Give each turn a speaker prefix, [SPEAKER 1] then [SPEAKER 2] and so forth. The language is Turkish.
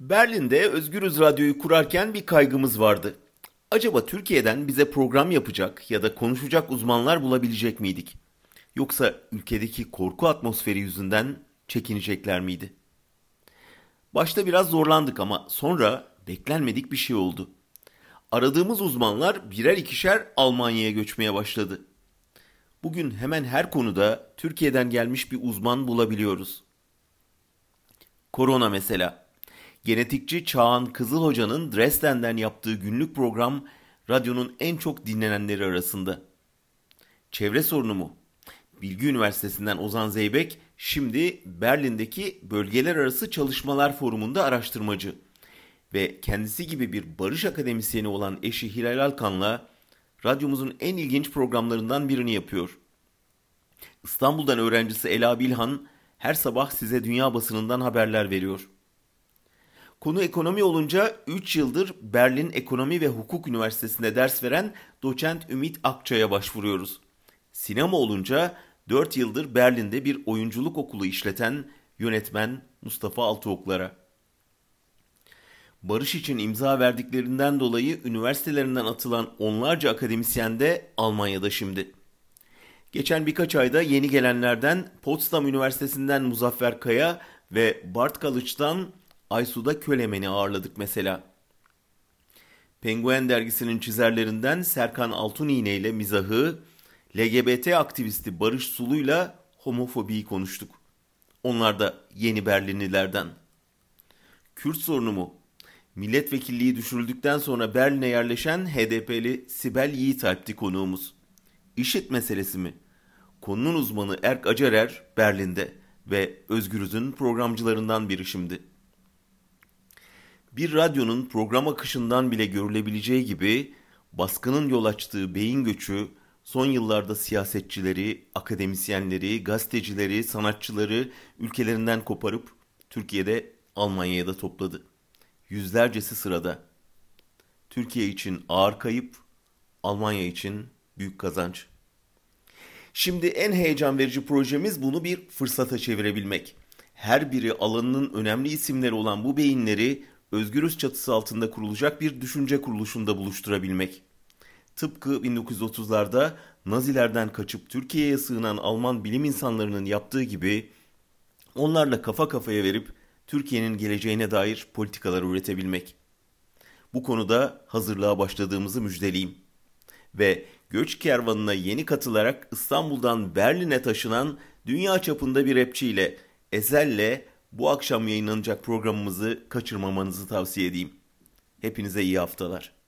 [SPEAKER 1] Berlin'de Özgürüz Radyo'yu kurarken bir kaygımız vardı. Acaba Türkiye'den bize program yapacak ya da konuşacak uzmanlar bulabilecek miydik? Yoksa ülkedeki korku atmosferi yüzünden çekinecekler miydi? Başta biraz zorlandık ama sonra beklenmedik bir şey oldu. Aradığımız uzmanlar birer ikişer Almanya'ya göçmeye başladı. Bugün hemen her konuda Türkiye'den gelmiş bir uzman bulabiliyoruz. Korona mesela. Genetikçi Çağan Kızıl Hoca'nın Dresden'den yaptığı günlük program radyonun en çok dinlenenleri arasında. Çevre sorunu mu? Bilgi Üniversitesi'nden Ozan Zeybek şimdi Berlin'deki Bölgeler Arası Çalışmalar Forumu'nda araştırmacı ve kendisi gibi bir barış akademisyeni olan eşi Hilal Alkan'la radyomuzun en ilginç programlarından birini yapıyor. İstanbul'dan öğrencisi Ela Bilhan her sabah size dünya basınından haberler veriyor. Konu ekonomi olunca 3 yıldır Berlin Ekonomi ve Hukuk Üniversitesi'nde ders veren doçent Ümit Akçay'a başvuruyoruz. Sinema olunca 4 yıldır Berlin'de bir oyunculuk okulu işleten yönetmen Mustafa Altıoklar'a. Barış için imza verdiklerinden dolayı üniversitelerinden atılan onlarca akademisyen de Almanya'da şimdi. Geçen birkaç ayda yeni gelenlerden Potsdam Üniversitesi'nden Muzaffer Kaya ve Bart College'dan Aysu'da Kölemen'i ağırladık mesela. Penguen dergisinin çizerlerinden Serkan Altuniğne ile mizahı, LGBT aktivisti Barış Sulu'yla homofobiyi konuştuk. Onlar da yeni Berlinlilerden. Kürt sorunu mu? Milletvekilliği düşürüldükten sonra Berlin'e yerleşen HDP'li Sibel Yiğitalp'ti konuğumuz. İşit meselesi mi? Konunun uzmanı Erk Acarer Berlin'de ve Özgürüz'ün programcılarından biri şimdi. Bir radyonun program akışından bile görülebileceği gibi baskının yol açtığı beyin göçü son yıllarda siyasetçileri, akademisyenleri, gazetecileri, sanatçıları ülkelerinden koparıp Türkiye'de Almanya'ya da topladı. Yüzlercesi sırada. Türkiye için ağır kayıp, Almanya için büyük kazanç. Şimdi en heyecan verici projemiz bunu bir fırsata çevirebilmek. Her biri alanının önemli isimleri olan bu beyinleri özgürüz çatısı altında kurulacak bir düşünce kuruluşunda buluşturabilmek. Tıpkı 1930'larda Nazilerden kaçıp Türkiye'ye sığınan Alman bilim insanlarının yaptığı gibi onlarla kafa kafaya verip Türkiye'nin geleceğine dair politikalar üretebilmek. Bu konuda hazırlığa başladığımızı müjdeleyeyim. Ve göç kervanına yeni katılarak İstanbul'dan Berlin'e taşınan dünya çapında bir rapçiyle Ezel'le bu akşam yayınlanacak programımızı kaçırmamanızı tavsiye edeyim. Hepinize iyi haftalar.